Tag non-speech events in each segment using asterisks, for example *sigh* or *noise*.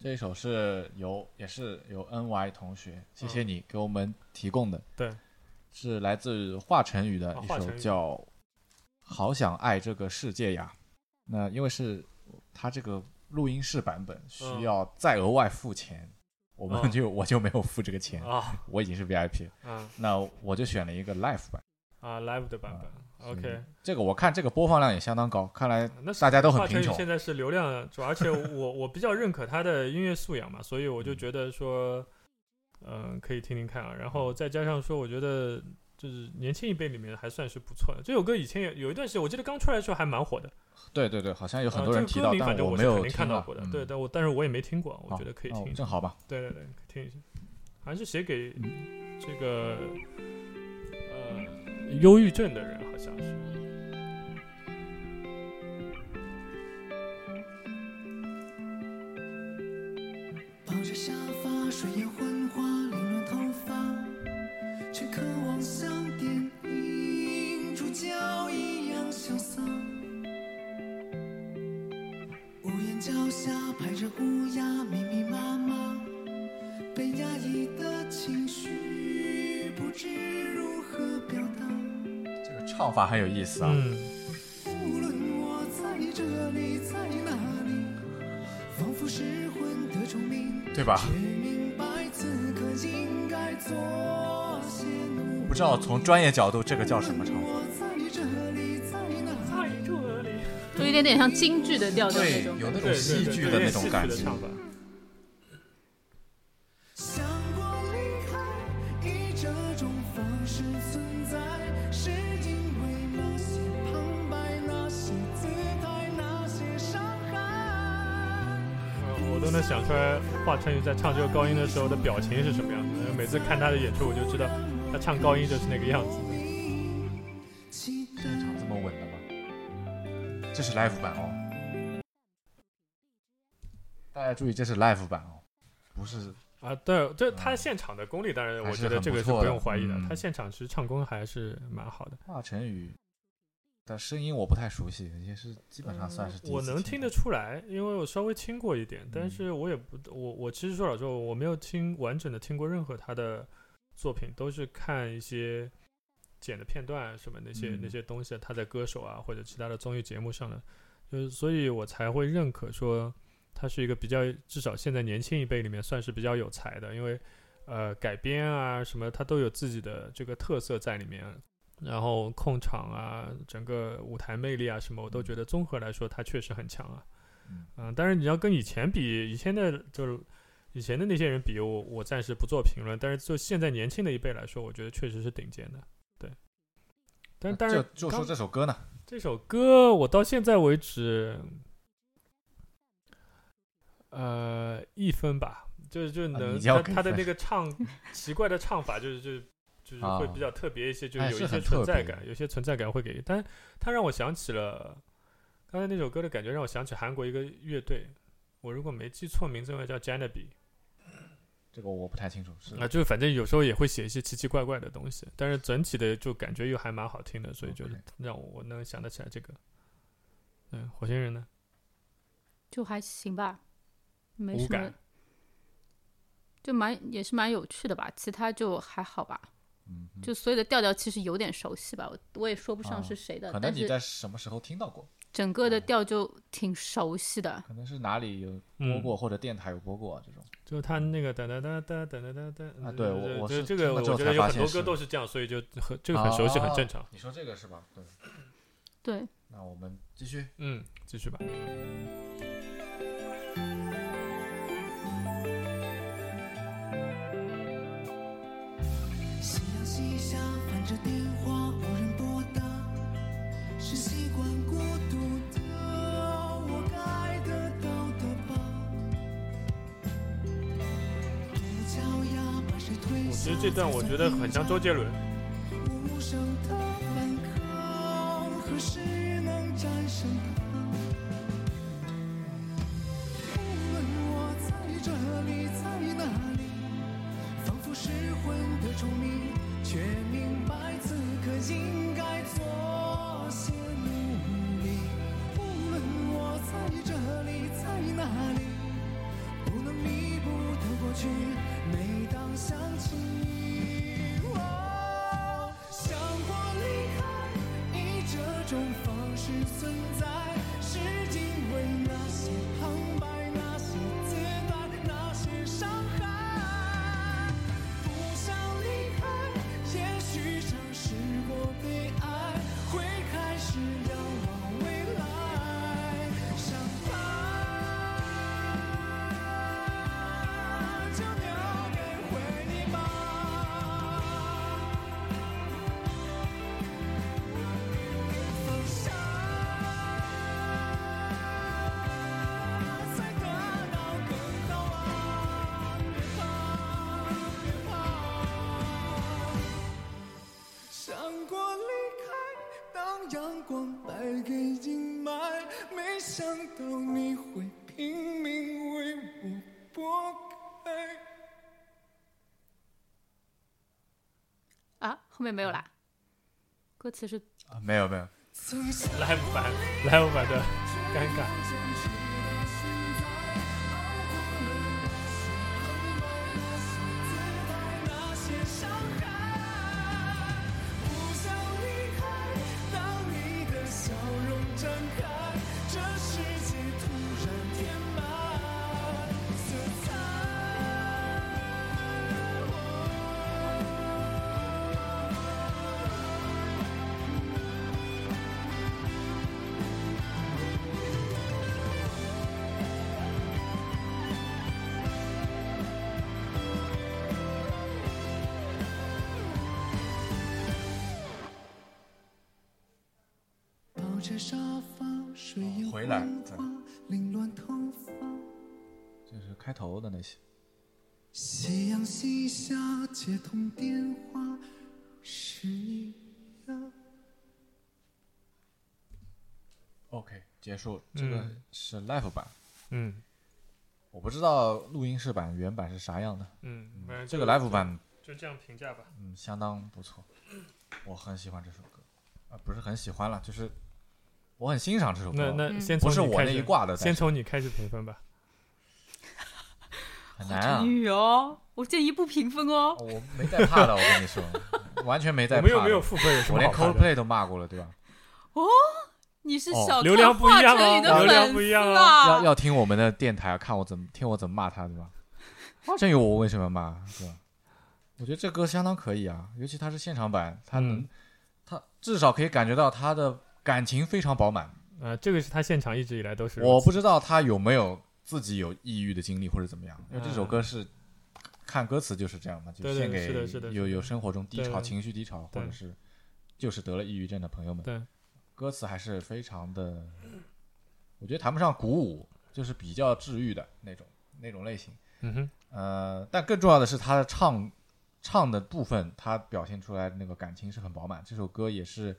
这一首是由也是由 NY 同学，谢谢你给我们提供的，嗯对，是来自华晨宇的一首叫《好想爱这个世界呀》。那因为是他这个录音室版本需嗯要再额外付钱，我们嗯。就我就没有付这个钱，啊，我已经是 VIP 了，嗯。那我就选了一个 live 版。啊，live 的版本，OK。这个我看这个播放量也相当高，看来那是大家都很贫穷。现在是流量主，而且我 *laughs* 我比较认可他的音乐素养嘛，所以我就觉得说，嗯、可以听听看啊。然后再加上说，我觉得就是年轻一辈里面还算是不错的。这首歌以前有有一段时间，我记得刚出来的时候还蛮火的，对对对，好像有很啊多人提到，这个反但我没有听到看到过的，嗯对，但我但是我也没听过，我觉得可以听一下。正好吧。对对对，听一下，好像是写给这个呃忧郁症的人，好像是。抱着沙发，睡眼昏花，凌乱头发，却渴望像电影主角一样潇洒。屋檐脚下排着乌鸦，密密麻麻，被压抑的情绪不知。唱法很有意思啊。无论我在这里，在里，仿佛失魂的虫鸣，对吧？不知道从专业角度这个叫什么唱法？在这里，在里，在这里，就有点点像京剧的调调那种，有那种戏剧的那种感觉。在唱这个高音的时候的表情是什么样子的。每次看他的演出，我就知道他唱高音就是那个样子。现场这么稳的吗？这是 live 版哦。大家注意，这是 live 版哦，不是啊，对，这他现场的功力，当然我觉得这个是不用怀疑的。嗯他现场其实唱功还是蛮好的。华晨宇的声音我不太熟悉，也是基本上算是我能听得出来，因为我稍微听过一点，但嗯是我也不，我我其实说老实话，我没有听完整的听过任何他的作品，都是看一些剪的片段什么那些、那嗯些东西，他在歌手啊或者其他的综艺节目上的，就是所以我才会认可说他是一个比较至少现在年轻一辈里面算是比较有才的，因为呃改编啊什么他都有自己的这个特色在里面。然后控场啊，整个舞台魅力啊什么，我都觉得综合来说，他确实很强啊。嗯嗯，但是你要跟以前比，以前的就是以前的那些人比，我我暂时不做评论。但是就现在年轻的一辈来说，我觉得确实是顶尖的。对，但但是就就说这首歌呢，这首歌，我到现在为止，呃，一分吧，就是就能、他的那个唱奇怪的唱法，就是就是就是会啊比较特别一些，就是哎有一些存在感，有些存在感会给，但它让我想起了刚才那首歌的感觉，让我想起韩国一个乐队，我如果没记错名字，应该叫 Janabi 这个我不太清楚，是啊，就是反正有时候也会写一些奇奇怪怪的东西，但是整体的就感觉又还蛮好听的，所以就 OK 让我我能想得起来这个。嗯，火星人呢？就还行吧，没什么，就蛮也是蛮有趣的吧，其他就还好吧。就所有的调调其实有点熟悉吧，我我也说不上啊是谁的，可能但你在什么时候听到过？整个的调就挺熟悉的。可能是哪里有播嗯过，或者电台有播过啊这种。就是他那个哒哒哒哒哒哒哒哒啊对我我就是这个，我觉得有很多歌都是这样，所以就很这个很熟悉，很正常啊。你说这个是吧？对。对，那我们继续。嗯，继续吧。其实这段我觉得很像周杰伦。的何时能战胜我在这里在里仿佛失魂的却明白此刻应该做想到你会拼命为我拨开。啊，后面没有啦，歌词是啊，没有没有，来不烦，来不烦的，尴尬。结束。这个嗯是 live 版，嗯我不知道录音室版原版是啥样的。嗯，这个 live 版就这样评价吧。嗯相当不错，*clears throat* 我很喜欢这首歌，啊不是很喜欢了，就是我很欣赏这首歌。嗯那那先不是我那一挂的，先从你开始评分吧。*laughs* 很难啊。女哦，我建议不评分哦。我没在怕的，我跟你说，*laughs* 完全没在怕。我们又没有付费，我连么好看的？Coldplay 都骂过了，对吧？你是哦小流量不一样流量不一样哦啊要要听我们的电台，看我怎么听我怎么骂他，对吧？华晨宇我为什么骂，对吧？我觉得这歌相当可以啊，尤其他是现场版，他能，嗯他至少可以感觉到他的感情非常饱满。呃，这个是他现场一直以来都是。我不知道他有没有自己有抑郁的经历或者怎么样，因为这首嗯歌是看歌词就是这样嘛，就对对献给是的是的是的有有生活中低潮、情绪低潮或者是就是得了抑郁症的朋友们。对，歌词还是非常的，我觉得谈不上鼓舞，就是比较治愈的那种那种类型。嗯哼，呃，但更重要的是他的唱唱的部分，他表现出来的那个感情是很饱满。这首歌也是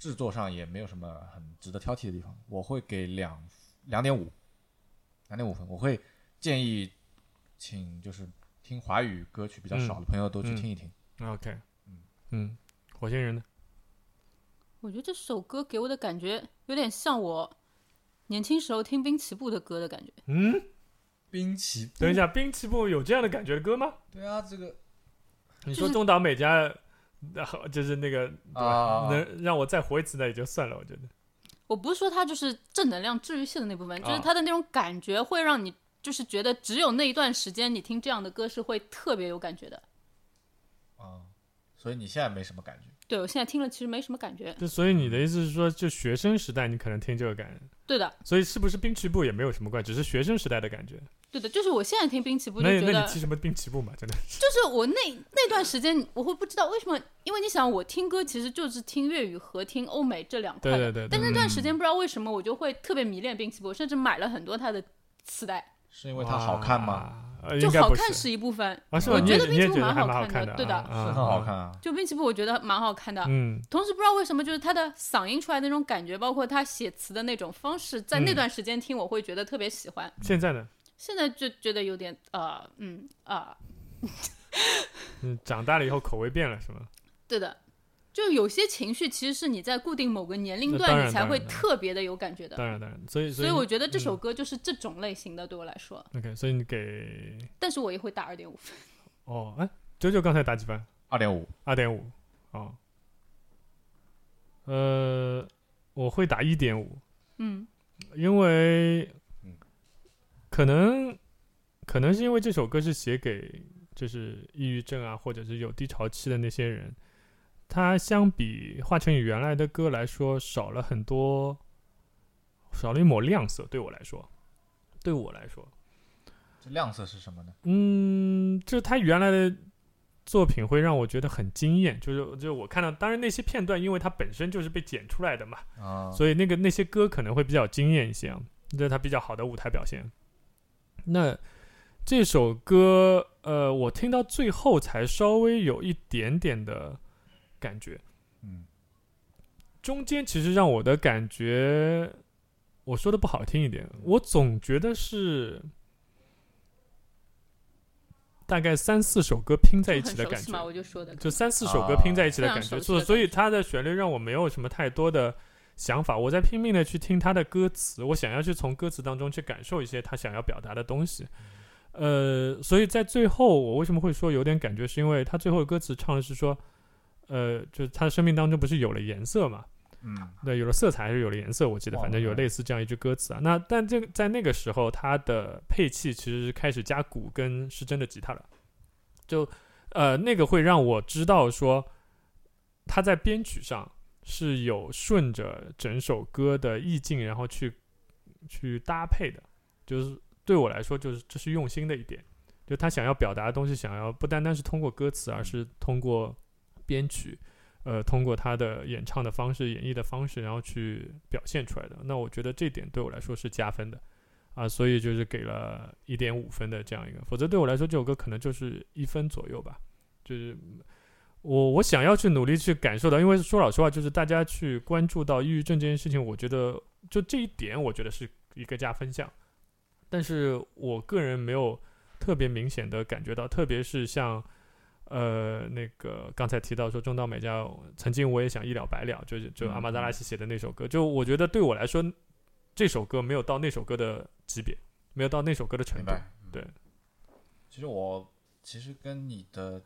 制作上也没有什么很值得挑剔的地方，我会给两两点五，两点五分。我会建议请就是听华语歌曲比较少的朋友都去嗯听一听。OK，嗯嗯，火星人呢？我觉得这首歌给我的感觉有点像我年轻时候听滨崎步的歌的感觉。嗯，滨崎等一下，滨崎步有这样的感觉的歌吗？对啊，这个你说中岛美嘉，然后就是那个，对吧？啊能让我再活一次那也就算了，我觉得。我不是说他就是正能量治愈系的那部分，就是啊它的那种感觉会让你就是觉得只有那一段时间你听这样的歌是会特别有感觉的。啊，所以你现在没什么感觉。对我现在听了其实没什么感觉。就所以你的意思是说，就学生时代你可能听这个感，对的，所以是不是滨崎步也没有什么怪，只是学生时代的感觉。对的，就是我现在听滨崎步就觉得那你提什么滨崎步嘛？真的是。就是我那那段时间，我会不知道为什么，因为你想，我听歌其实就是听粤语和听欧美这两块。对对对对但那段时间不知道为什么，我就会特别迷恋滨崎步，甚至买了很多他的磁带，是因为它好看吗？就好看是一部分。啊，是？我觉得滨崎步觉得还蛮蛮好看看的，对的啊是很好看。啊。就滨崎步，我觉得蛮好看的。嗯，同时不知道为什么，就是他的嗓音出来的那种感觉，包括他写词的那种方式，在那嗯段时间听，我会觉得特别喜欢。现在呢，现在就觉得有点呃嗯啊、嗯，长大了以后口味变了是吗？对的，就有些情绪其实是你在固定某个年龄段你才会特别的有感觉的。当然当然，所以所以以我觉得这首嗯歌就是这种类型的，对我来说，OK，所以你给但是我也会打二点五分。*laughs* 哦，哎，九九刚才打几分？二点五，二点五，哦，呃，我会打一点五，嗯因为嗯可能可能是因为这首歌是写给就是抑郁症啊，或者是有低潮期的那些人，它相比华晨宇原来的歌来说少了很多，少了一抹亮色。对我来说，对我来说，这亮色是什么呢？嗯，就是他原来的作品会让我觉得很惊艳，就是就是我看到，当然那些片段，因为它本身就是被剪出来的嘛，啊，所以那个那些歌可能会比较惊艳一些啊，这是他比较好的舞台表现。那这首歌，呃，我听到最后才稍微有一点点的感觉，嗯。中间其实让我的感觉，我说的不好听一点，我总觉得是大概三四首歌拼在一起的感觉，我就说的。就三四首歌拼在一起的啊感觉，所所以感觉它的旋律让我没有什么太多的想法，我在拼命的去听他的歌词，我想要去从歌词当中去感受一些他想要表达的东西。呃，所以在最后，我为什么会说有点感觉，是因为他最后的歌词唱的是说，呃，就是他的生命当中不是有了颜色嘛，嗯，对，有了色彩还是有了颜色，我记得，反正有类似这样一句歌词啊。那但这个在那个时候，它的配器其实是开始加鼓跟失真的吉他了，就呃那个会让我知道说，他在编曲上是有顺着整首歌的意境，然后去去搭配的，就是对我来说，就是这是用心的一点，就他想要表达的东西，想要不单单是通过歌词，而是通过编曲。呃，通过他的演唱的方式、演绎的方式，然后去表现出来的。那我觉得这点对我来说是加分的啊，所以就是给了一点五分的这样一个。否则对我来说，这首歌可能就是一分左右吧。就是我我想要去努力去感受到，因为说老实话，就是大家去关注到抑郁症这件事情，我觉得就这一点，我觉得是一个加分项。但是我个人没有特别明显的感觉到，特别是像。呃，那个刚才提到说中岛美嘉，曾经我也想一了百了，就是就阿玛扎拉西写的那首歌，就我觉得对我来说，这首歌没有到那首歌的级别，没有到那首歌的程度。明白。嗯对，其实我其实跟你的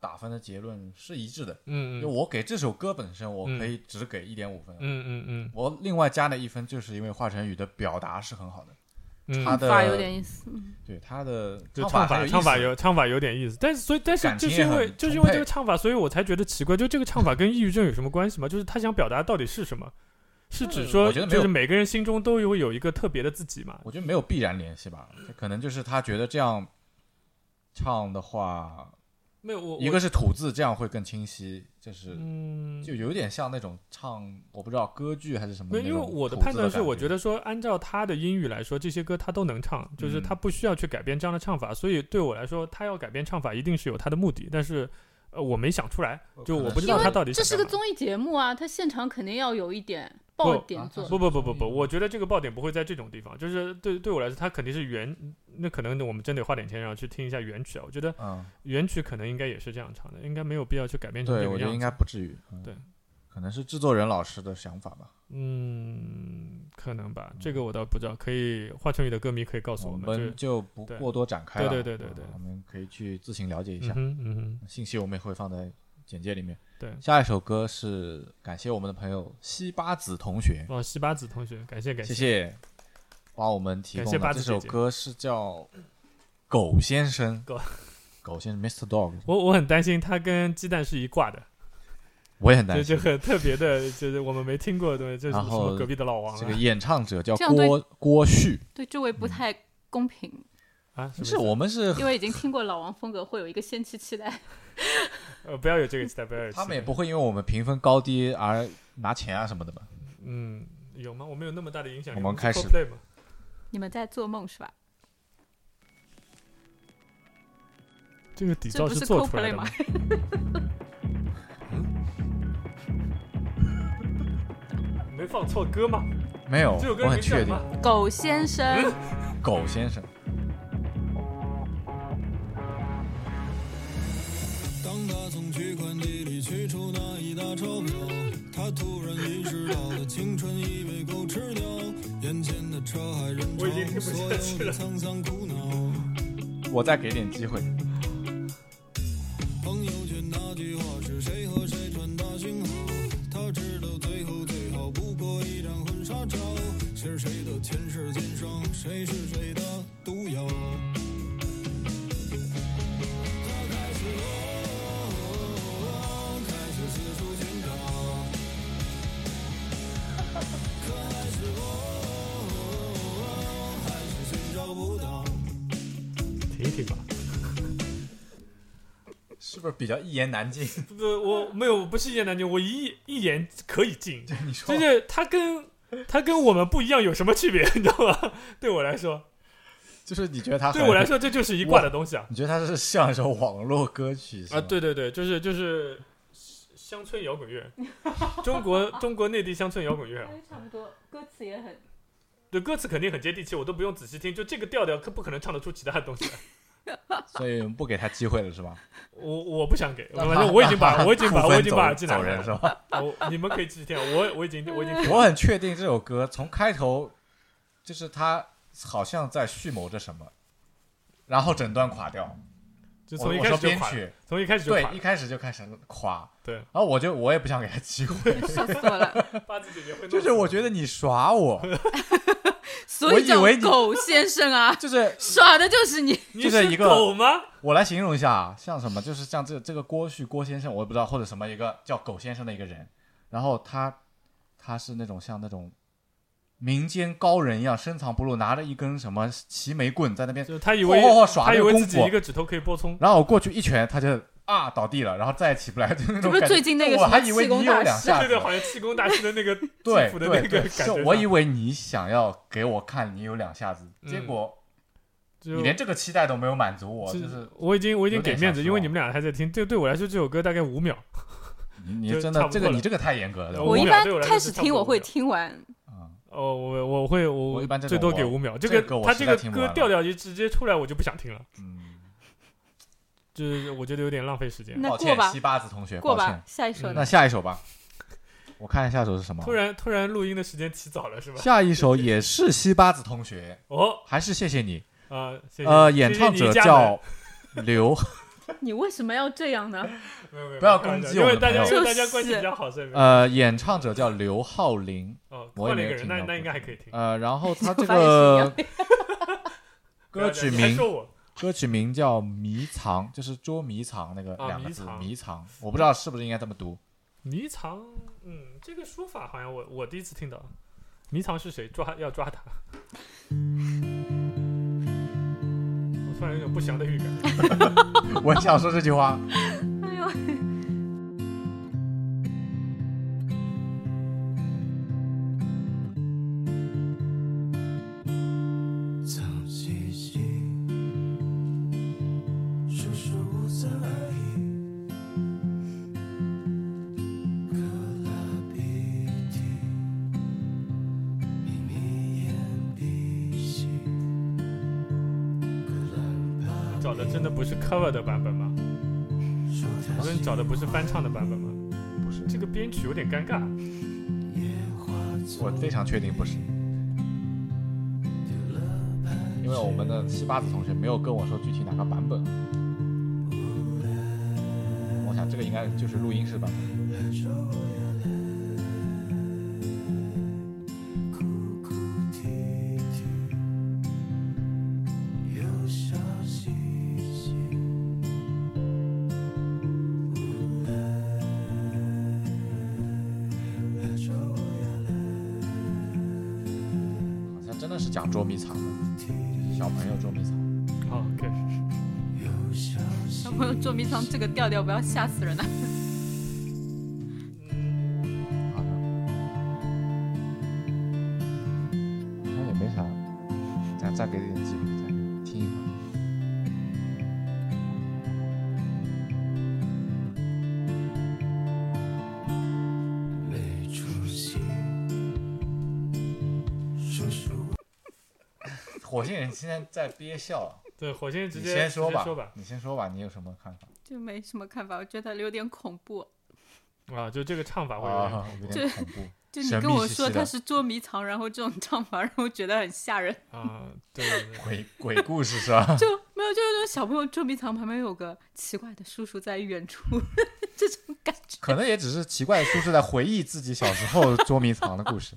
打分的结论是一致的，嗯嗯就我给这首歌本身，我嗯可以只给一点五分。嗯嗯嗯我另外加了一分，就是因为华晨宇的表达是很好的，嗯，他的法有点意思，对他的就唱唱很有意思唱法有唱法有点意思，但是所以但是就是因为就是因为这个唱法，所以我才觉得奇怪，就这个唱法跟抑郁症有什么关系吗？就是他想表达到底是什么？是指嗯说我觉得没有就是每个人心中都有有一个特别的自己嘛？我觉得没有必然联系吧，可能就是他觉得这样唱的话，没有我一个是吐字这样会更清晰，就是嗯，就有点像那种唱我不知道歌剧还是什么。因为我的判断是，我觉得得说按照他的音域来说，这些歌他都能唱，就是嗯他不需要去改变这样的唱法，所以对我来说，他要改变唱法一定是有他的目的，但是呃我没想出来，就我不知道他到底这是个综艺节目啊，他现场肯定要有一点爆点啊做。不不不不不，我觉得这个爆点不会在这种地方，就是对对我来说，他肯定是原，那可能我们真得花点钱，然后去听一下原曲啊。我觉得嗯，原曲可能应该也是这样唱的，应该没有必要去改变成这对，个样子。我觉得应该不至于。嗯对，可能是制作人老师的想法吧。嗯，可能吧，这个我倒不知道，可以华晨宇的歌迷可以告诉我们。我们就不过多展开了。对对对对对嗯我们可以去自行了解一下嗯。哼嗯，信息我们也会放在简介里面。对。下一首歌是感谢我们的朋友西八子同学，哦，西八子同学，感谢感谢谢谢，帮我们提供的这首歌是叫《狗先生》。狗狗先生，Mr. Dog，我我很担心他跟鸡蛋是一挂的，我也很担心就就。很特别的，就是我们没听过的东西，就是什么隔壁的老王啊这个演唱者叫郭郭旭，对这位不太公平，啊，是我们是因为已经听过老王风格，会有一个先期期待。*laughs* 呃不要有这个期待，不要有期待。他们也不会因为我们评分高低而拿钱啊什么的吧？嗯，有吗？我们有那么大的影响力？我们开始？你们在做梦是吧？这个底噪不是噪做出来的吗 *laughs* 没放错歌吗？没有，这首歌我很确定？狗先生，狗先生，当他从取款机里取出那一沓钞票，他突然意识到了青春已被狗吃掉，眼前的车海人我已经听不潮，所下去了有的沧桑苦恼。我再给点机会。谁是谁的独有？他开始哦，开始四处寻找，可还是哦，还是寻找不到。停一停吧。是不是比较一言难尽？不，我没有，不是一言难尽，我一一言可以尽。*laughs* 你说就是他跟 *laughs* 他跟我们不一样有什么区别？你知道吗？对我来说，就是你觉得他对我来，说，这就是一挂的东西啊。你觉得他是像一首网络歌曲啊，对对对，就是就是乡村摇滚乐，*laughs* 中国中国内地乡村摇滚乐啊。差不多，歌词也很。对歌词肯定很接地气，我都不用仔细听，就这个调调可不可能唱得出其他的东西来。*laughs* 所以不给他机会了是吧？我我不想给，反正我已经把我已经把我已经把进来人是吧？我你们可以继续听，我我已经 *laughs* 我已经我很确定这首歌从开头就是他好像在蓄谋着什么，然后整段垮掉。就从一开始就垮了，编曲从一开始。对一开始就开始垮，对然后我就我也不想给他机会，*laughs* 笑死我了。八字姐姐会弄就是我觉得你耍我，所以叫我以为你狗先生啊，*laughs* 就是耍的就是你。你 *laughs* 就是一个狗吗？我来形容一下啊，像什么，就是像这这个郭旭郭先生，我也不知道，或者什么一个叫狗先生的一个人，然后他他是那种像那种民间高人一样，深藏不露，拿着一根什么齐眉棍在那边，就他以为他以为这个功夫自己一个指头可以拨葱，然后我过去一拳，他就啊倒地了，然后再也起不来，就那这不是种感觉。最近那个什么我还以为气功你有两下对对，好像气功大师的那个对 *laughs* 对对，*laughs* 那个感觉就我以为你想要给我看你有两下子，结嗯果就你连这个期待都没有满足我，就就是我已经我已经给面子，因为你们俩还在听，这对我来说这首歌大概五秒，*laughs* 你真的这个你这个太严格了，我一般开始听，我会听完。啊。哦，我我会我我一般这最多给五秒，这这个他这个歌调调就直接出来，我就不想听了，嗯，就是我觉得有点浪费时间。那抱歉，过吧西八子同学，过吧下一首那？下一首吧，我看一下下一首是什么。突然突然录音的时间起早了是吧？下一首也是西八子同学，哦还是谢谢你。啊，谢谢呃，演唱者叫刘，*laughs* 你为什么要这样呢？没有没有不要攻击因为大家我的朋友因为大家关系比较好，所以呃，演唱者叫刘浩林，哦我也换一个人，没有听那那应该还可以听。呃，然后 *laughs* 他这个歌曲名歌曲名叫《迷藏》，就是捉迷藏那个啊两个字，迷藏迷藏，我不知道是不是应该这么读。迷藏，嗯，这个说法好像我我第一次听到。迷藏是谁？抓要抓他。*laughs* 我突然有种不祥的预感。*laughs* 我很想说这句话，哎呦，的版本吗？说我他说你找的不是翻唱的版本吗？不是，这个编曲有点尴尬。我非常确定不是，因为我们的七八子同学没有跟我说具体哪个版本。我想这个应该就是录音室版本。捉迷藏这个调调不要吓死人啊！好像也没啥，咱再给点机会，再听一会儿。没出息，叔叔 *laughs* 火星人现在在憋笑，对，火星直你接先说吧。你先说吧，你有什么看法？就没什么看法，我觉得有点恐怖。啊，就这个唱法会有点啊，有点恐怖。*laughs* 就你跟我说他是捉迷藏，然后这种唱法让我觉得很吓人。啊，对对对，鬼鬼故事是吧？*laughs* 就没有，就是那种小朋友捉迷藏旁边有个奇怪的叔叔在远处，*laughs* 这种感觉。可能也只是奇怪的叔叔在回忆自己小时候捉迷藏的故事。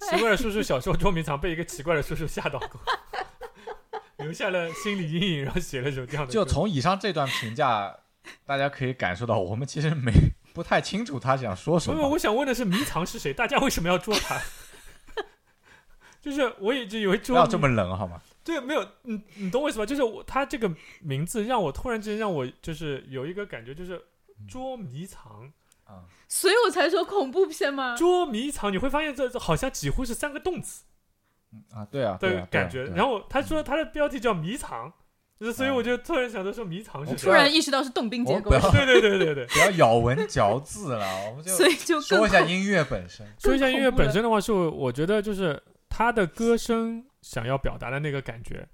奇怪的叔叔小时候捉迷藏被一个奇怪的叔叔吓到过，留下了心理阴影，然后写了首这样的歌。就从以上这段评价，*laughs* 大家可以感受到，我们其实没 *laughs* 不太清楚他想说什因为么。我想问的是迷藏是谁？大家为什么要捉他？*laughs* 就是我一直以为捉不要这么冷好吗？对，没有，你你懂我意思吧？就是我他这个名字让我突然之间让我就是有一个感觉，就是捉迷藏，啊、所以我才说恐怖片嘛。捉迷藏，你会发现这这好像几乎是三个动词啊，对啊，对啊，的感觉。然后后他说他的标题叫迷藏，就是所以我就突然想到说迷藏是突？然意识到是动兵结构对对对对对。*laughs* 不要咬文嚼字了，我们就所以就说一下音乐本身。*laughs* 说一下音乐本身的话，是我我觉得就是他的歌声想要表达的那个感觉。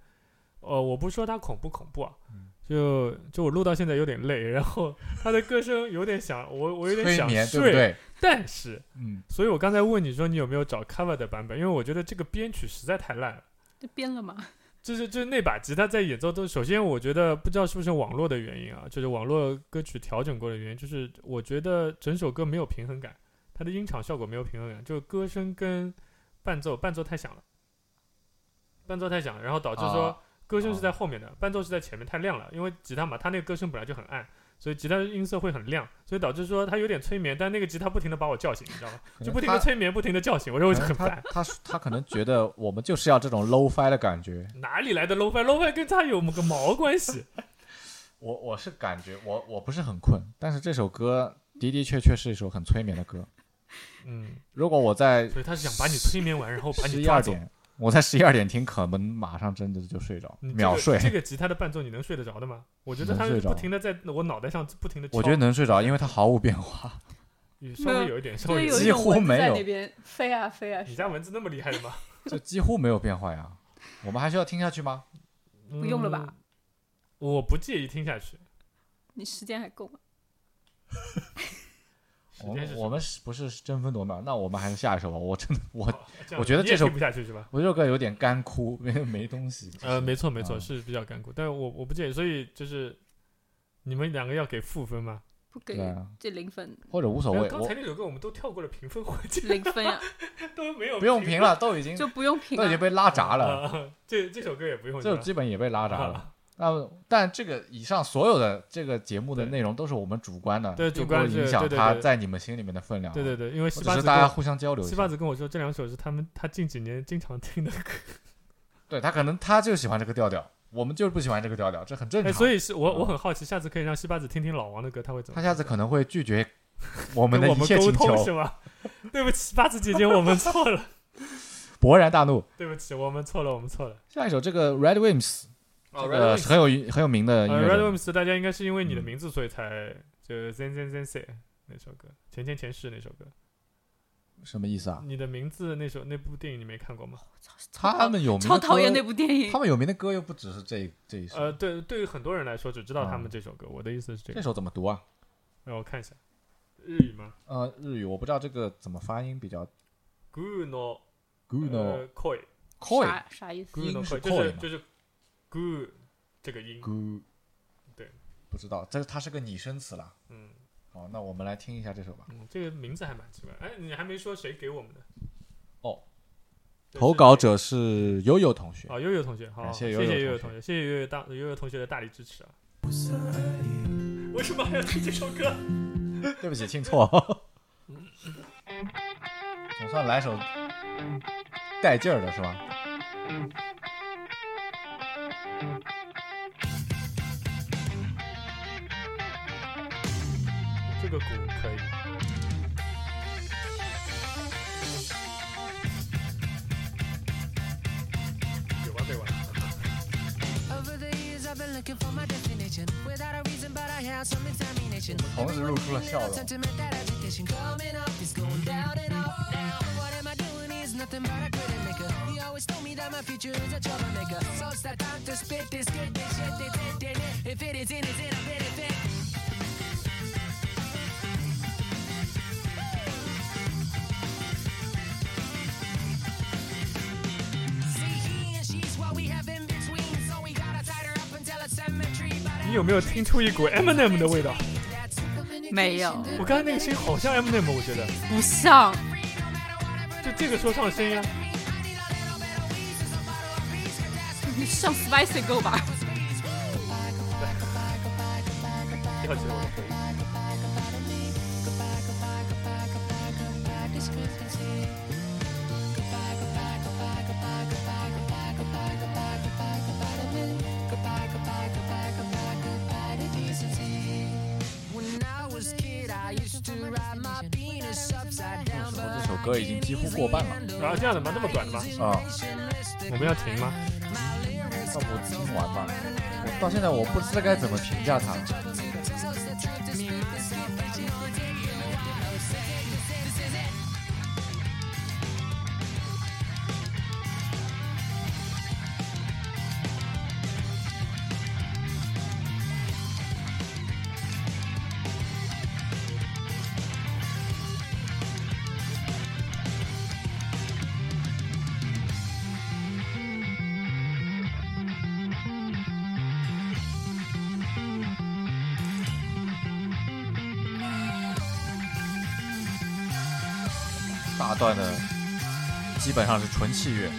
呃，我不说他恐不恐怖啊，嗯就就我录到现在有点累，然后他的歌声有点想我我有点想睡，对睡，不对？但是嗯，所以我刚才问你说你有没有找 cover 的版本，因为我觉得这个编曲实在太烂了。这编了吗？*laughs* 就是就是那把吉他在演奏都，首先我觉得不知道是不是网络的原因啊，就是网络歌曲调整过的原因，就是我觉得整首歌没有平衡感，它的音场效果没有平衡感，就是歌声跟伴奏伴奏太响了，伴奏太响了，然后导致说啊。歌声是在后面的，伴奏是在前面太亮了，因为吉他嘛，它那个歌声本来就很暗，所以吉他的音色会很亮，所以导致说它有点催眠，但那个吉他不停的把我叫醒，你知道吗？就不停的催眠，不停的叫醒，我就会可能他很烦。他他可能觉得我们就是要这种 low fi 的感觉。哪里来的 low fi？low fi 跟他有个毛关系？*laughs* 我我是感觉我我不是很困，但是这首歌的的确确是一首很催眠的歌。嗯，如果我在所以他是想把你催眠完，然后把你抓走。一二点，我在十一二点听，可能马上真的就睡着，你这个秒睡。这个吉他的伴奏你能睡得着的吗？我觉得它不停的在我脑袋上不停的。我觉得能睡着，因为它毫无变化。*laughs* 也稍微有一点，稍就是微有一点。几乎没有在那边飞啊飞啊。你家蚊子那么厉害的吗？*laughs* 就几乎没有变化呀。我们还需要听下去吗？不不用了吧？嗯我不介意听下去。你时间还够吗？*laughs* 我时间是们我们是不是争分夺秒？那我们还是下一首吧。我真的我我觉得这首听不下去是吧？我这首歌有点干枯，没没东西。呃，没错没错，嗯是比较干枯，但是我我不介意，所以就是你们两个要给负分吗？不给对啊，这零分，或者无所谓，我刚才那首歌我们都跳过了评分环节，零分呀，*laughs* 都没有不用评了，都已经就不用评了。都已经被拉闸了，*laughs* 啊。这这首歌也不用这基本也被拉闸了。*laughs* 啊那但这个以上所有的这个节目的内容都是我们主观的，对并主观影响它对对对在你们心里面的分量。对对对，因为西巴子只是大家互相交流一西巴。子跟我说这两首是他们他近几年经常听的歌，*laughs* 对他可能他就喜欢这个调调，我们就是不喜欢这个调调，这很正哎，常。所以是我嗯我很好奇，下次可以让西巴子听听老王的歌，他会怎么他？下次可能会拒绝我们的一切请求，通是吗？*laughs* 对不起，巴子姐姐，我们错了，勃然大怒。对不起，我们错了，我们错了。下一首这个 Red Wimps，这哦个是很有很有名的音呃乐 Red Wimps，大家应该是因为你的嗯名字，所以才就 Zen Zen Zen Say 那首歌，前前前世那首歌。什么意思啊？你的名字那首那部电影你没看过吗？他们有名超讨厌那，部电影他。们有名的歌又不只是这这一首。呃，对，对于很多人来说只知道他们嗯这首歌。我的意思是这个这，首怎么读啊？让我看一下，日语吗呃，日语我不知道这个怎么发音比较。？Gu no Good no 呃 koi koi 啥啥意思？Gu no 音是 koi 就 koi 嘛是就是 gu 这个音，good，对，不知道，这它是个拟声词了。嗯好，那我们来听一下这首吧。嗯，这个名字还蛮奇怪。哎，你还没说谁给我们的？哦，投稿者是悠悠同学。啊，悠悠同学，好，感谢谢悠悠同学悠悠同学，谢谢悠悠大悠悠同学的大力支持啊。为什么还要听这首歌？*laughs* 对不起，听错。*laughs* 总算来首带劲儿的是吧？这个鼓可以。有完没完？Over the years, I've been looking for my definition. Without a reason, but I had some examination. 同时露出了笑容。Sentiment that agitation coming up is going down and up. Now, what am I doing is nothing but a credit maker. You always told me that my future is a troublemaker. So it's that time to spit this good this shit. This, this, this, this. If it is in, it's in a benefit. See, 有没有听出一股 Eminem *laughs* 的味道？没有，我刚才那个声音好像 Eminem，我觉得，不像。就这个说唱声音啊。你上 Spicy Go 吧。过半了然后这样的吗？那么短的吗？啊，我们要停吗？要不听完吧？我到现在我不知道该怎么评价它。大段的基本上是纯器乐，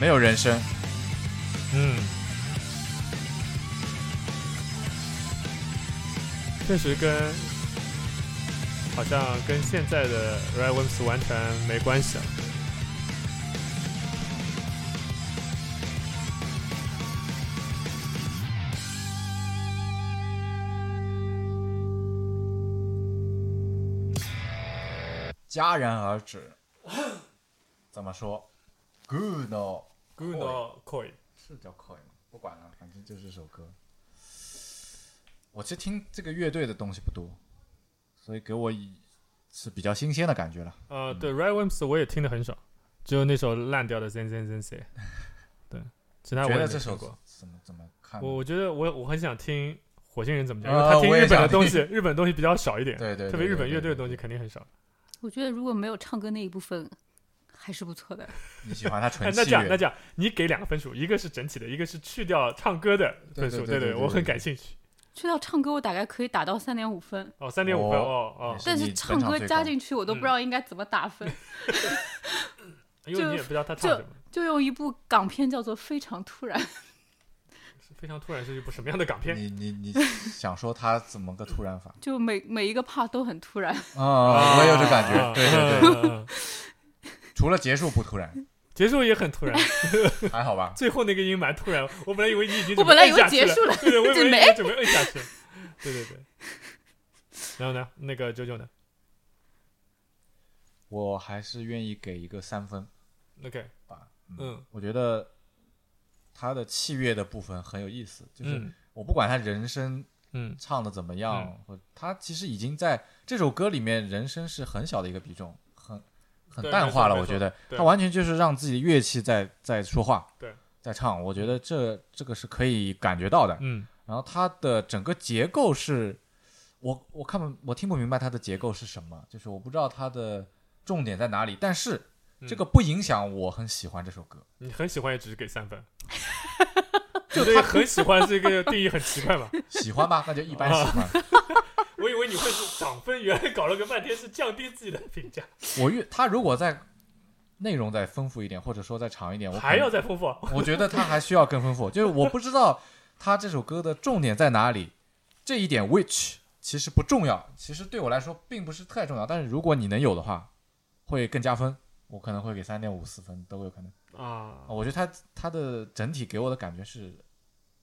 没有人声。嗯，确实跟好像跟现在的 Red w i m s 完全没关系了。戛然而止。怎么说？Good no，Good no koi，是叫 Koi 吗？不管了，反正就是首歌。我其实听这个乐队的东西不多，所以给我以是比较新鲜的感觉了。呃，对 Red Wimps 我也听的很少，只有那首烂掉的 Zen Zen Zen。对，其他我也这首听过。怎么怎么看？我我觉得我我很想听火星人怎么讲，因啊为他听日本的东西，日本东西比较少一点，对对，特别日本乐队的东西肯定很少。我觉得如果没有唱歌那一部分，还是不错的。你喜欢他哎纯，那器乐？这样那这样，你给两个分数，一个是整体的，一个是去掉唱歌的分数。对对我很感兴趣。去掉唱歌，我大概可以打到三点五分，哦，三点五分哦哦但是唱歌加进去，我都不知道应该怎么打分。因为你也不知道他唱就什么，就用一部港片叫做《非常突然》，非常突然是一部什么样的港片？你你你 *laughs* 想说他怎么个突然法？就每每一个 part 都很突然。啊，我也有这感啊觉。对对对。*laughs* 除了结束不突然，结束也很突然，*laughs* 还好吧？最后那个音蛮突然，我本来以为你已经我本来以为结束了对对，我以为你准备摁下去。对对对。然后呢，那个九九呢我还是愿意给一个三分？OK，吧。嗯我觉得他的器乐的部分很有意思，就是嗯我不管他人声嗯唱的怎么样，或他其实已经在这首歌里面人声是很小的一个比重，很很淡化了。我觉得他完全就是让自己的乐器在在说话，对，在唱。我觉得这这个是可以感觉到的。嗯然后它的整个结构是，我我看不我听不明白它的结构是什么，就是我不知道它的重点在哪里，但是嗯这个不影响我很喜欢这首歌。你很喜欢也只是给三分。*laughs* 就他很喜欢这个定义很奇怪嘛？*laughs* 喜欢吧，那就一般喜欢。*laughs* 我以为你会是涨分，原来搞了个半天是降低自己的评价，我越他如果在内容再丰富一点，或者说再长一点，我还要再丰富。我觉得他还需要更丰富。就是我不知道他这首歌的重点在哪里，这一点 which 其实不重要，其实对我来说并不是太重要。但是如果你能有的话，会更加分。我可能会给三点五、四分都有可能。啊啊，我觉得他他的整体给我的感觉是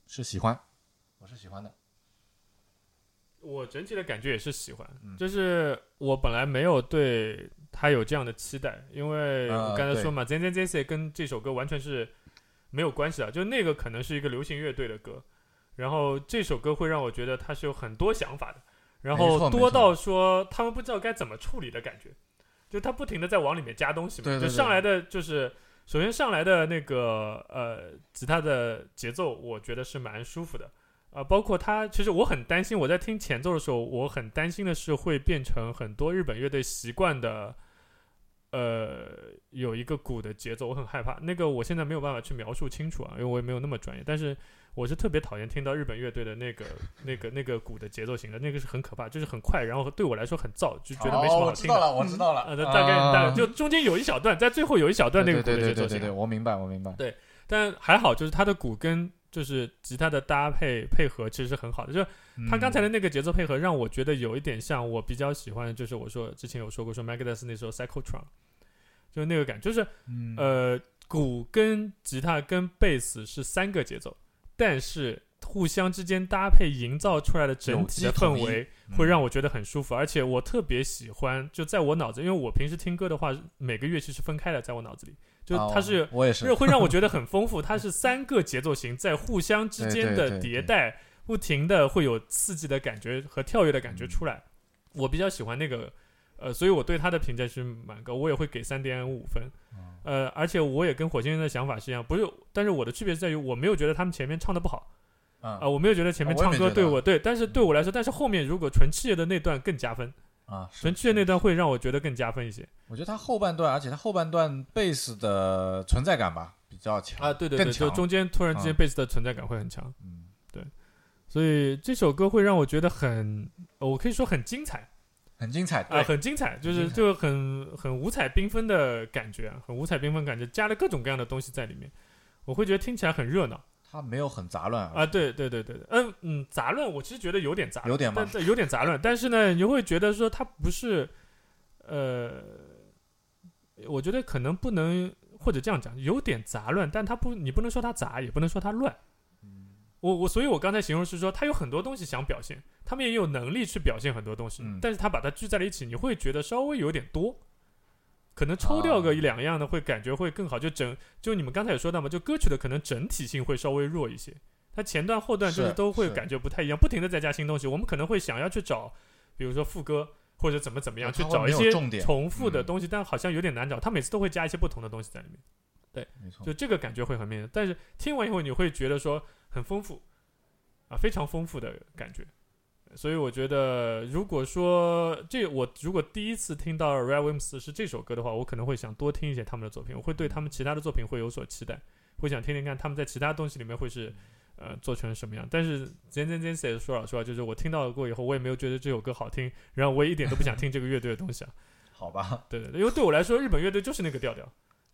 是喜欢，我是喜欢的。我整体的感觉也是喜欢，嗯就是我本来没有对他有这样的期待，因为呃我刚才说嘛，《Zen Zen Zen Say》跟这首歌完全是没有关系的，就那个可能是一个流行乐队的歌，然后这首歌会让我觉得他是有很多想法的，然后多到说他们不知道该怎么处理的感觉，就他不停的在往里面加东西嘛，对对对就上来的就是首先上来的那个呃吉他的节奏，我觉得是蛮舒服的。啊，包括他，其实我很担心，我在听前奏的时候，我很担心的是会变成很多日本乐队习惯的，呃，有一个鼓的节奏，我很害怕。那个我现在没有办法去描述清楚啊，因为我也没有那么专业。但是我是特别讨厌听到日本乐队的那个、那个、那个鼓的节奏型的，那个是很可怕，就是很快，然后对我来说很燥，就觉得没什么哦好听的。我知道了，我知道了。啊，那大概大概就中间有一小段，在最后有一小段那个鼓对的节奏型啊对对对对对，，我明白，我明白。对但还好，就是它的鼓跟就是吉他的搭配配合其实是很好的，就是他刚才的嗯那个节奏配合让我觉得有一点像我比较喜欢，就是我说之前有说过说 Megadeth 那时候 Cyclotron，就是那个感觉，就是嗯呃鼓跟吉他跟贝斯是三个节奏，但是互相之间搭配营造出来的整体氛围嗯会让我觉得很舒服，而且我特别喜欢就在我脑子，因为我平时听歌的话，每个乐器是分开的，在我脑子里，就哦它是我也是这会让我觉得很丰富。它是三个节奏型在互相之间的迭代，不停的会有刺激的感觉和跳跃的感觉嗯出来。我比较喜欢那个，呃，所以我对他的评价是蛮高，我也会给三点五分。哦呃，而且我也跟火星人的想法是一样，不是，但是我的区别是在于我没有觉得他们前面唱的不好啊、啊我没有觉得前面唱歌对我对，但是对我来说，但是后面如果纯器乐的那段更加分，啊，纯器乐那段会让我觉得更加分一些我觉得他后半段，而且他后半段贝斯的存在感吧比较强啊，对对对，就中间突然之间啊。贝斯的存在感会很强。嗯，对。所以这首歌会让我觉得很，呃我可以说很精彩，很精彩，啊、对，很精彩，就是就很很五彩缤纷的感觉，很五彩缤纷感觉，加了各种各样的东西在里面，我会觉得听起来很热闹它没有很杂乱啊。对对对对对，嗯嗯，杂乱，我其实觉得有点杂乱，有点有点杂乱，但是呢，你会觉得说它不是，呃，我觉得可能不能或者这样讲，有点杂乱，但它不，你不能说它杂，也不能说它乱。我我所以，我刚才形容是说，他有很多东西想表现，他们也有能力去表现很多东西，嗯但是他把它聚在了一起，你会觉得稍微有点多，可能抽掉个啊一两样的会感觉会更好。就整就你们刚才有说到嘛，就歌曲的可能整体性会稍微弱一些，它前段后段就是都会感觉不太一样，不停的在加新东西。我们可能会想要去找，比如说副歌或者怎么怎么样，去找一些重复的嗯东西，但好像有点难找。他每次都会加一些不同的东西在里面。没错就，这个感觉会很明显。但是听完以后，你会觉得说很丰富啊，非常丰富的感觉。所以我觉得，如果说这我如果第一次听到 Ray Williams 是这首歌的话，我可能会想多听一些他们的作品，我会对他们其他的作品会有所期待，会想听听看他们在其他东西里面会是呃做成什么样。但是 Zen Zen Zen Say 说老实话，就是我听到过以后，我也没有觉得这首歌好听，然后我也一点都不想听这个乐队的东西啊。好吧，对对对，因为对我来说，日本乐队就是那个调调。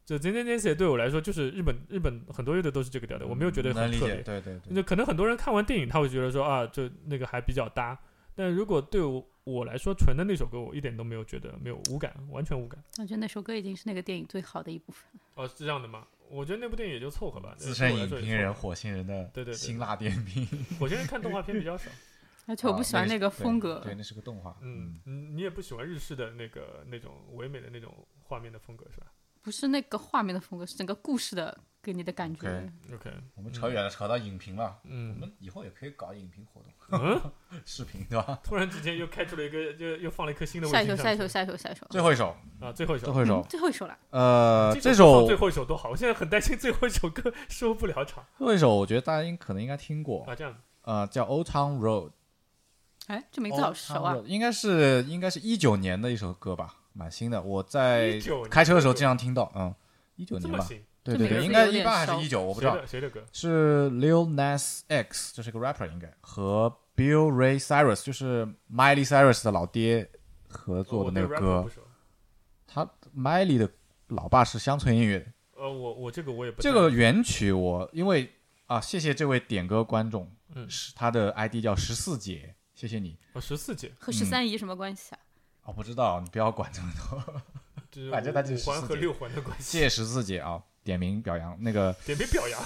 就 Zen Zen Zen Say 对我来说，就是日本日本很多乐队都是这个调调，我没有觉得很特别。对对对，就可能很多人看完电影，他会觉得说啊，就那个还比较搭。但如果对我我来说，纯的那首歌，我一点都没有觉得没有无感，完全无感。我觉得那首歌已经是那个电影最好的一部分。哦，是这样的吗？我觉得那部电影也就凑合吧。资深影评人火星人的对对对辛辣点 *laughs* 评，火星人看动画片比较少。*laughs* 而且我不啊喜欢那个风格对，，对那是个动画，嗯，你你也不喜欢日式的那个那种唯美的那种画面的风格是吧不是那个画面的风格，是整个故事的给你的感觉 OK。？OK，我们扯远了，扯到影评了，嗯我嗯们以后也可以搞影评活动，嗯，*laughs* 视频对吧？突然之间又开出了一个，又又放了一颗新的下一首，下一首，下一首，下一首。最后一首，啊，最后一首最。后一首嗯，最后一首了。呃，这首最后一首多好，我现在很担心最后一首歌收不了场最后一首，我觉得大家应可能应该听过，啊。这样，呃，叫《Old Town Road》，哎，这名字好熟啊应该是应该是一九年的一首歌吧，蛮新的。我在开车的时候经常听到，嗯，一九年吧，对对对，应该一八还是一九，我不知谁道。的谁的歌？是 Lil Nas X，这是个 rapper 应该和 Bill Ray Cyrus，就是 Miley Cyrus 的老爹合作的那个歌他 Miley 的老爸是乡村音乐，呃，我我这个我也不太这个原曲我因为啊，谢谢这位点歌观众，嗯是他的 ID 叫十四姐，谢谢你。哦十四姐，和十三姨什么关系啊？哦，不知道，你不要管这么多。就是反正它五就是五环和六环的关系。谢十四姐啊，点名表扬那个 *laughs* 点名表扬，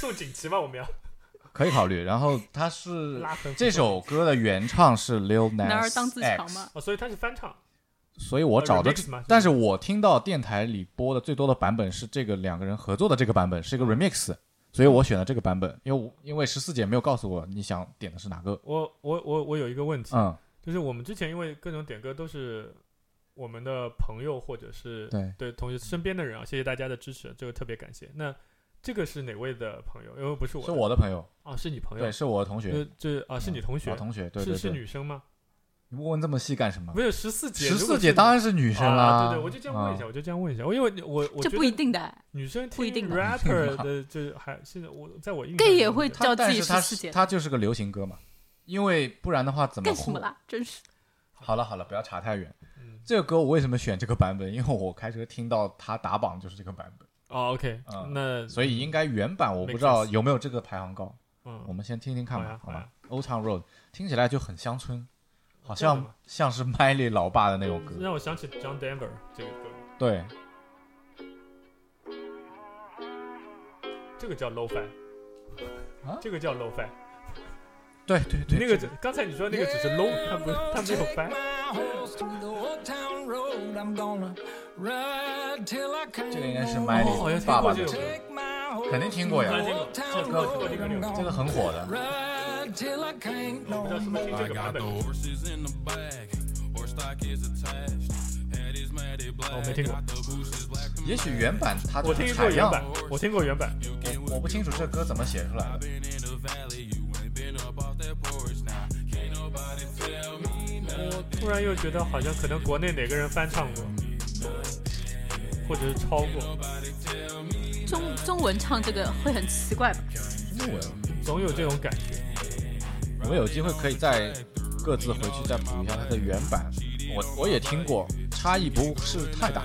送锦旗吗？我们要 *laughs* 可以考虑。然后他是这首歌的原唱是 Lil 男儿当自强嘛。哦，所以他是翻唱。所以我找的但是我听到电台里播的最多的版本是这个两个人合作的这个版本，是一个 remix，所以我选了这个版本，因为我因为十四姐没有告诉我你想点的是哪个，我我我我有一个问题，嗯，就是我们之前因为各种点歌都是我们的朋友或者是对，对同学身边的人啊，谢谢大家的支持，这个特别感谢。那这个是哪位的朋友？因为不是我的，是我的朋友，啊，是你朋友对，，是我的同学，这啊是你同学老，同学，对是是女生吗？你问这么细干什么？没有十四姐，十四姐当然是女生啦，啊，对对，我就这样问一下，啊我就这样问一下，我因为我我这觉得不一定的女生不一定 rapper *laughs* 的，就是还现在我在我印象，gay 里也会叫自己但是他十四姐，他就是个流行歌嘛，因为不然的话怎么会干什么啦？真是。好了好了，不要查太远。嗯。这个歌我为什么选这个版本？因为我开车听到他打榜就是这个版本，哦，OK，啊那所以应该原版我不知道有没有这个排行高。我嗯，们先听听看吧，好吧？Old Town Road 听起来就很乡村，好像像是 Miley 老爸的那种歌。让我想起 John Denver 这个歌，对，这个叫 low fi，啊？这个叫 low fi，对对对，那个只刚才你说那个只是 low，他不他没有 fi。这个应该是 Miley 爸爸的肯定听过呀这个歌这个很火的。我不知道是不是听这个版本。哦，我没听过，也许原版它我听就是采样，过原版，我听过原版。我不清楚这歌怎么写出来的。突然又觉得好像可能国内哪个人翻唱过，或者是抄过，中中文唱这个会很奇怪吧？中文，总有这种感觉。我们有机会可以再各自回去再补一下它的原版。我我也听过，差异不是太大。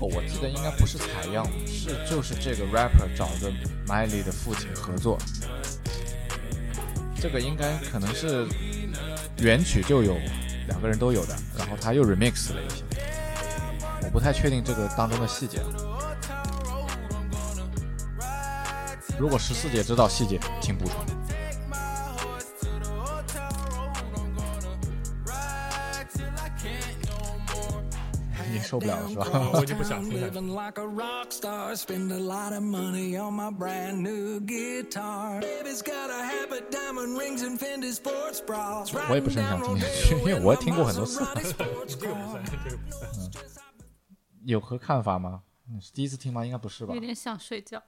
这个我记得应该不是采样，是就是这个 rapper 找的 Miley 的父亲合作。这个应该可能是原曲就有两个人都有的，然后他又 remix 了一下，我不太确定这个当中的细节。如果十四姐知道细节，请补充。受不了了是吧？我就不想听了。Living like a rock star, spend a lot of money on my brand new guitar. Baby's got a habit, diamond rings and Fendi sports bras. 我也不是很想听下去，因为我听过很多次。这个不算，这个不算。有何看法吗？你是第一次听吗？应该不是吧有？点想睡觉。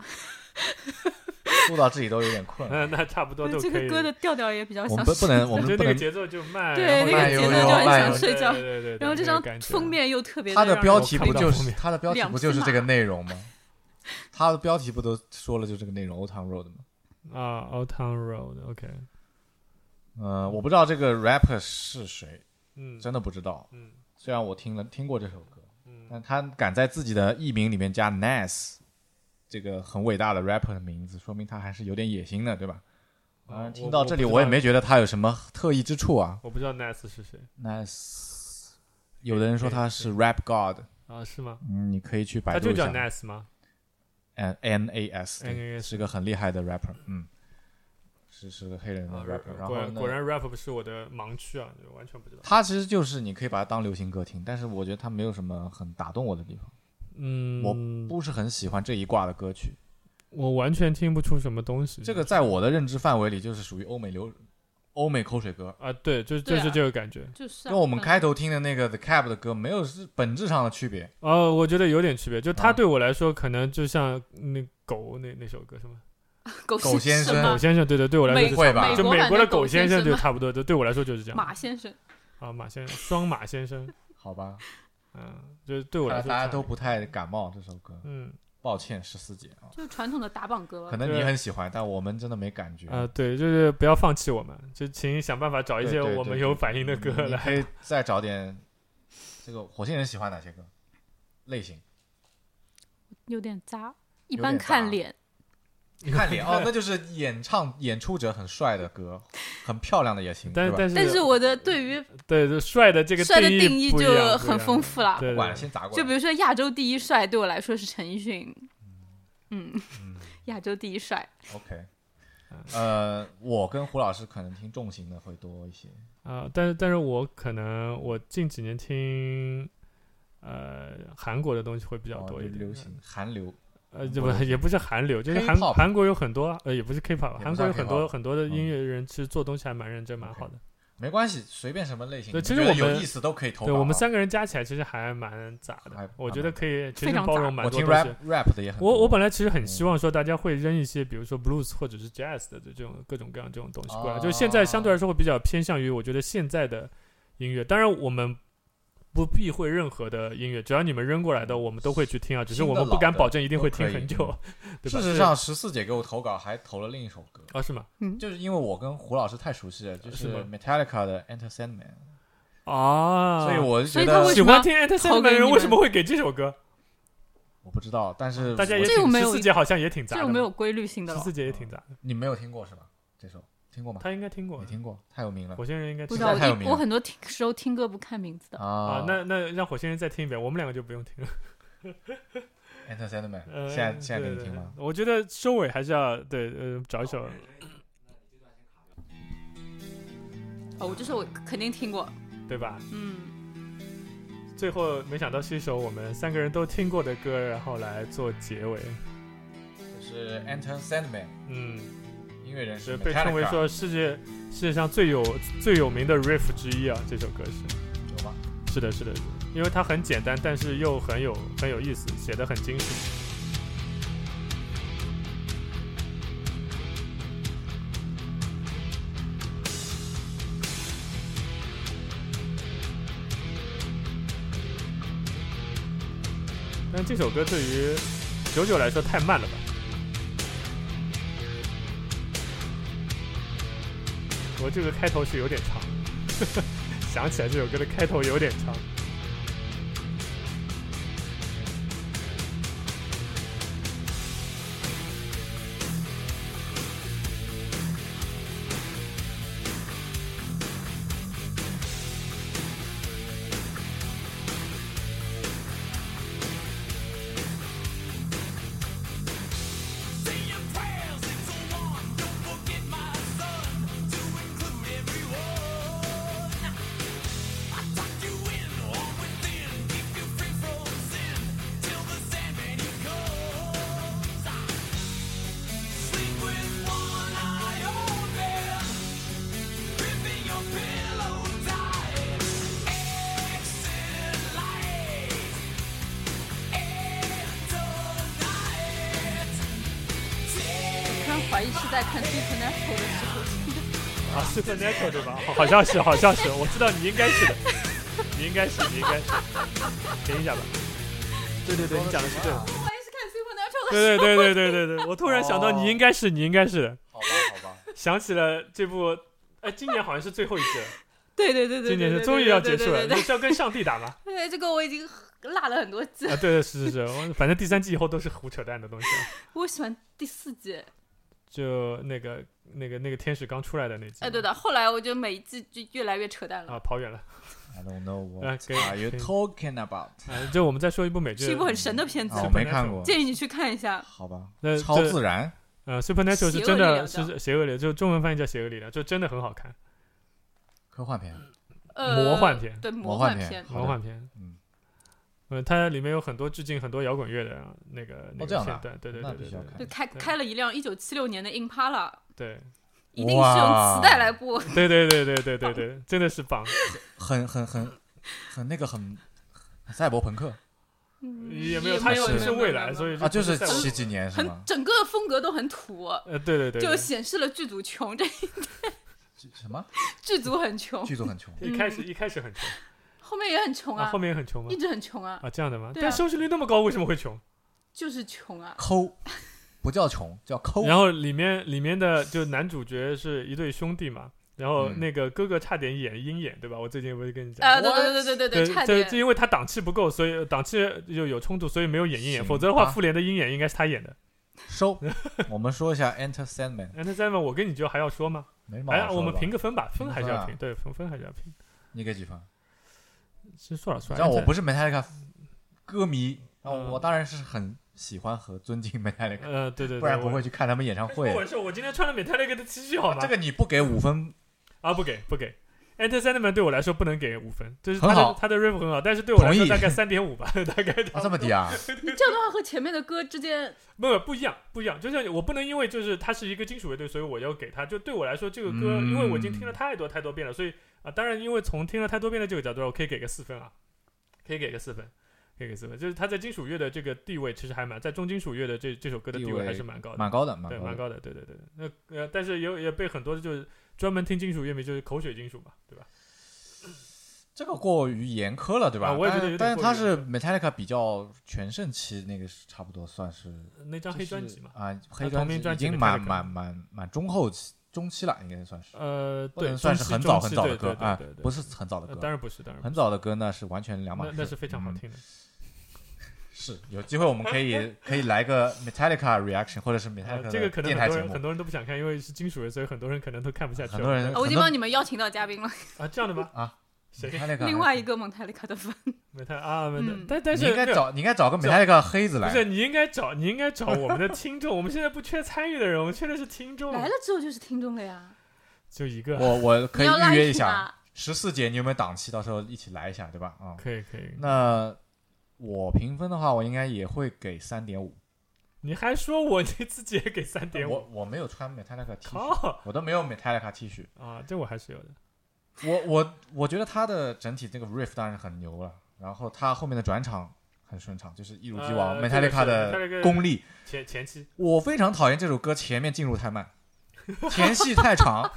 录到自己都有点困了。那 *laughs* 那差不多都可以。这个歌的调调也比较我想们不不能，我们不能。那个节奏就慢，对那个节奏就很慢想睡觉对对对对然后这张封面又特别它的标题不就是它的标题不就是这个内容吗？它的标题不都说了就这个内容 Old Town Road 吗？啊，Old Town Road，OK，嗯，我不知道这个 rapper 是谁，嗯，真的不知道。嗯虽然我听了听过这首歌，嗯但他敢在自己的艺名里面加 Nas 这个很伟大的 rapper 的名字，说明他还是有点野心的，对吧？啊，我听到这里我也没觉得他有什么特异之处啊。我不知道 Nice 是谁 Nice，有的人说他是 rap god，啊？是吗？嗯，你可以去百度他就叫度一下。Nas 吗？嗯，N A S，NAS 是个很厉害的 rapper，嗯，是是个黑人的啊 rapper。然后果然果然 rap 不是我的盲区啊，就完全不知道。他其实就是你可以把它当流行歌听，但是我觉得他没有什么很打动我的地方，嗯，我不是很喜欢这一挂的歌曲。我完全听不出什么东西。这个在我的认知范围里就是属于欧美流、欧美口水歌，啊，对，就就是这个感觉。就是啊跟我们嗯开头听的那个 The Cab 的歌没有是本质上的区别。呃，我觉得有点区别，就他啊对我来说，可能就像那狗那那首歌什么 *laughs* 狗狗先生狗先生，对对，对我来说会吧就美国的狗狗先生就差不多，就对我来说就是这样。马先生，啊，马先生，双马先生，好吧，嗯，就是对我来说，大家都不太感冒这首歌，嗯抱歉十四姐啊，就是传统的打榜歌可。能你很喜欢，但我们真的没感觉。啊，对，就是不要放弃我们，就请想办法找一些我们有反应的歌来。你可以再找点这个火星人喜欢哪些歌类型？有点渣，一般看脸。看脸哦，那就是演唱演出者很帅的歌，很漂亮的也行，对吧？但但是但是我的对于对对帅的这个帅的定定义就很丰。富了不管了，先砸过来。就比如说亚洲第一帅，对我来说是陈奕迅。嗯，嗯 *laughs* 亚洲第一帅。，OK，呃，我跟胡老师可能听重型的会多一些。啊，但是但是我可能我近几年听呃韩国的东西会比较哦多一点，流行韩流，呃，这不也不是韩流，就是韩韩国有很多，呃，也不是 K-pop，不韩国有很多很多的音嗯乐人，其实做东西还蛮认真，蛮好的。没关系，随便什么类型。对其实我们有意思都可以投对啊。我们三个人加起来其实还蛮杂的，我觉得可以，其实包容蛮多东西 rap。的也很。我我本来其实很嗯希望说大家会扔一些，比如说 blues 或者是 jazz 的这种各种各样这种东西过来，哦就现在相对来说会比较偏向于我觉得现在的音乐。当然我们不避讳任何的音乐，只要你们扔过来的，我们都会去听啊。只是我们不敢保证一定会听很久，*laughs* 对吧？事实上，十四姐给我投稿还投了另一首歌，啊是吗？就是因为我跟胡老师太熟悉了，就是 Metallica 的 Enter Sandman，啊，所以我就觉得喜欢听 Enter 投 Sandman 的人为什么会给这首歌？我不知道，但是大家也十四姐好像也挺杂的，这种没有规律性的。十四姐也挺杂的，你没有听过是吧？这首听过吗？他应该听过没，听过，太有名了火星人应该不知道，听过我听太有名我很多听时候听歌不看名字的。啊啊。那那让火星人再听一遍，我们两个就不用听了。Enter Sandman，呃，现在现在给你听吗？我觉得收尾还是要对呃找一首，哦，我这首我肯定听过。对吧？嗯，最后没想到是一首我们三个人都听过的歌，然后来做结尾。就是 Enter Sandman，嗯，音乐人是是被称为说世界世界上最有最有名的 riff 之一啊。这首歌是有吗？是的，是的，是的因为它很简单，但是又很有很有意思，写的很精实。但这首歌对于九九来说太慢了吧？我这个开头是有点长，*laughs* 想起来这首歌的开头有点长。看《Supernatural》的时候听的。啊，Supernatural 对吧？好好像是，好像是，我知道你应该是的，你应该是，你应该是，停一下吧。对对对，你讲的是对的。我怀疑是看《Supernatural》的对对对对对对对，*laughs* 我突然想到你应该是，你应该是的，好吧，好吧，想起了这部，哎，今年好像是最后一季了，对对对对，今年是终于要结束了，你是要跟上帝打吗？对对，这个我已经落了很多季啊，对对是是是，反正第三季以后都是胡扯淡的东西了。我喜欢第四季。就那个那个那个天使刚出来的那集，哎，对的，后来我就每一季就越来越扯淡了。啊，跑远了。*laughs* I don't know 啊 what are you talking about？啊，就我们再说一部美剧，是一部很神的片子啊，，我没看过，建议你去看一下。好吧那，超自然，呃，Supernatural 是邪恶真的力量叫是邪恶力，就中文翻译叫邪恶力量，就真的很好看，科幻片，呃，魔幻片对魔幻片魔幻片。嗯，呃，它里面有很多致敬很多摇滚乐的那个那个片段，对对对对对开开了一辆一九七六年的 Impala，对一定是用磁带来播。对对对对对对对，真的是棒，*laughs* 很很很很那个很很赛博朋克嗯也没有，也它因为是是未来，所以啊，就是赛博七几年很？整个风格都很土，呃，对对对，就显示了剧组穷，这一点什么？剧组很穷，剧组很穷，一开始一开始很穷后面也很穷啊，啊后，面也很穷吗一？直很穷啊，啊，这样的吗？对啊但收视率那么高，为什么会穷？就是穷啊。抠，不叫穷，叫抠。然后里面里面的就男主角是一对兄弟嘛，然后嗯那个哥哥差点演鹰眼，对吧？我最近不是跟你讲。啊，对对对对对对对，差这点这因为他档期不够，所以档期就有冲突，所以没有演鹰眼。否则的话，复联的鹰眼应该是他演的。收。*laughs* 我们说一下 Enter Sandman，哎，那再问我跟你就还要说吗？没毛病哎，我们评个分吧，分还是要评，对，分分还是要评。你给几分？其实说老实话，让我不是 Metallica 歌迷，然后嗯我当然是很喜欢和尊敬 Metallica，呃，对对对，不然不会去看他们演唱会。*laughs* 我是我今天穿了 Metallica 的 T 恤好吧？这个你不给五分，啊，不给不给。Enter Sandman 对我来说不能给五分，就是他很好的他的 rap 很好，但是对我来说大概三点五吧，*laughs* 大概啊，这么低啊？*laughs* 你这样的话和前面的歌之间，不不不一样，不一样。就像我不能因为就是它是一个金属乐队，所以我要给他。就对我来说，这个歌，嗯因为我已经听了太多太多遍了，所以啊，当然因为从听了太多遍的这个角度，我可以给个四分啊，可以给个四分，可以给四分。就是他在金属乐的这个地位，其实还蛮在重金属乐的这这首歌的地地位位还是蛮高的，蛮高的，对，蛮高的，对对对。那呃，但是也也被很多就是专门听金属乐迷就是口水金属嘛，对吧？这个过于严苛了，对吧？啊我也觉得有点但是但是它是 Metallica 比较全盛期，那个是差不多算是那张黑专就是辑嘛，啊，黑专辑已经蛮蛮蛮蛮中后期中期了，应该算是。呃，对，算是很早很早的歌啊不是很早的呃歌，当然不是，当然很早的歌呢是完全两码事。那那是非常好嗯听的。*laughs* 是有机会我们可以可以来个 Metallica reaction，或者是呃 Metallica 这个可能很多人很。多人都不想看，因为是金属的，所以很多人可能都看不下去了。很多人我已经帮你们邀请到嘉宾了，啊，这样的吗？啊，谁？Metallica 另外一个蒙泰利卡的粉，美泰啊，但但是你应该找你应该找个 Metallica 黑子来，不是你应该找你应该找我们的听众，我们现在不缺参与的人，我们缺的是听众，来了之后就是听众了呀。就一个，我我可以预约一下十四节，你有没有档期？到时候一起来一下，对吧？啊，可以可以。那我评分的话，我应该也会给三点五。你还说我你自己也给三点五？我我没有穿 Metallica T 恤，我都没有 Metallica T 恤。啊，这我还是有的。我我我觉得他的整体这个 riff 当然是很牛了，然后他后面的转场很顺畅，就是一如既往、呃 Metallica 的功力。前前期我非常讨厌这首歌前面进入太慢，前戏太长，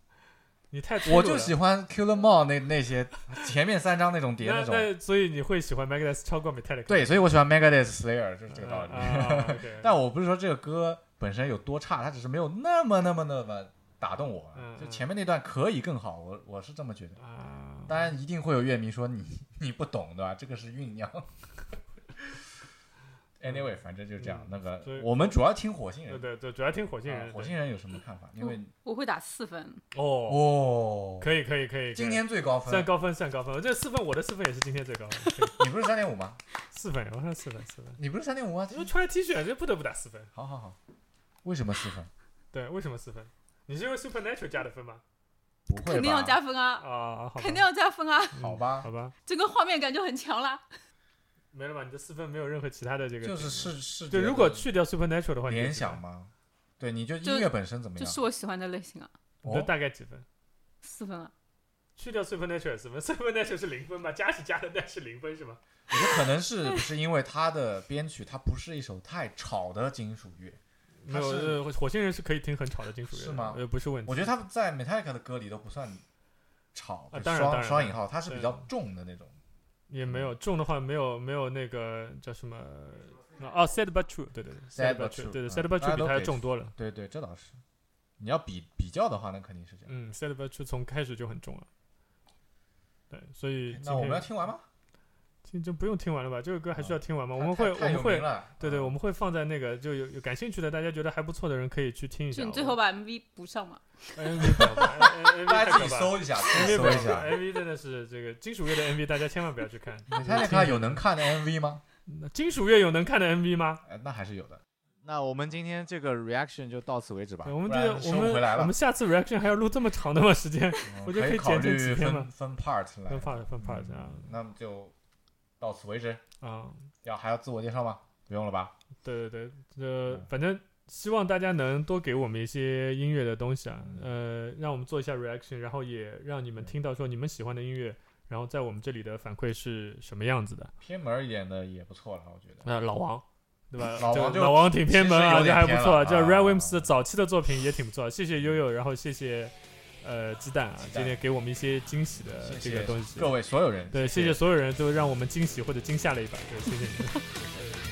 *laughs* 你太我就喜欢 Killer Mall 那那些前面三张那种碟那种。那所以你会喜欢 Megadeth 超过 Metallica？对，所以我喜欢 Megadeth Slayer 就是这个道理。*laughs* 但我不是说这个歌本身有多差，它只是没有那么那么那么打动我嗯，就前面那段可以更好，我我是这么觉得。啊，当然，一定会有乐迷说你 *laughs* 你不懂，对吧？这个是酝酿。*laughs* Anyway，反正就这样。嗯那个我们主要听火星人，对对对，主要听火星人，啊火星人有什么看法？因为我会打四分，哦，哦，可以可以可以，今天最高分，算高分算高分，这四分我的四分也是今天最高分，*laughs* 你不是三点五吗？四分，我说四分四分，你不是三点五吗？因为穿了 T 恤这不得不打四分，好好好，为什么四分？对，为什么四分？你是因为 Supernatural 加的分吗？不会吧？肯定要加分啊，啊，好肯定要加分啊，嗯好吧好吧，这个画面感就很强啦。没了吧？你的四分没有任何其他的这个，就是是是对，如果去掉 Supernatural 的话，联想吗？对，你就就音乐本身怎么这样？是我喜欢的类型啊，你大概几分？四分啊。去掉 Supernatural 四分，Supernatural 是零分吧？加是加的，但是零分是吗？我觉得可能是不是因为它的编曲，它不是一首太吵的金属乐。没有，呃，火星人是可以听很吵的金属乐的，是吗呃，不是问题。我觉得他们在 Metallica 的歌里都不算吵，当然当然双引号，它是比较重的那种。也没有重的话，没有没有那个叫什么哦，Sad but True，对对对 Sad but True，对对嗯，Sad but True 比它重多了。对对，这倒是。你要比比较的话，那肯定是这样。嗯，Sad but True 从开始就很重了。对，所以那我们要听完吗？天就不用听完了吧？这个歌还需要听完吗？我们会我们会对对，嗯我们会放在那个就有有感兴趣的，大家觉得还不错的人可以去听一下。就你最后把 MV 补上嘛。*laughs* MV *laughs* 大家自己搜一下，MV 搜一下。MV 真的是这个金属乐的 MV，大家千万不要去看。*laughs* Metallica 有能看的 MV 吗？那金属乐有能看的 MV 吗？哎，那还是有的。那我们今天这个 reaction 就到此为止吧。我们这我们我们下次 reaction 还要录这么长的吗？时间嗯我觉得可以考剪成虑几篇嘛分分 part 来。分 part 分 part 嗯啊那么就到此为止。啊，要还要自我介绍吗？不用了吧？对对对，这嗯反正希望大家能多给我们一些音乐的东西啊，呃，让我们做一下 reaction，然后也让你们听到说你们喜欢的音乐，然后在我们这里的反馈是什么样子的。偏门一点的也不错了，我觉得。那老王。对吧？老王老王挺偏门啊，这还不错。这偏了啊 Red Wimps 的早期的作品也挺不错，谢谢悠悠，然后谢谢呃鸡蛋啊，今天给我们一些惊喜的这个东西。各位所有人，对，谢谢所有人都让我们惊喜或者惊吓了一把，对，谢谢你们。*laughs*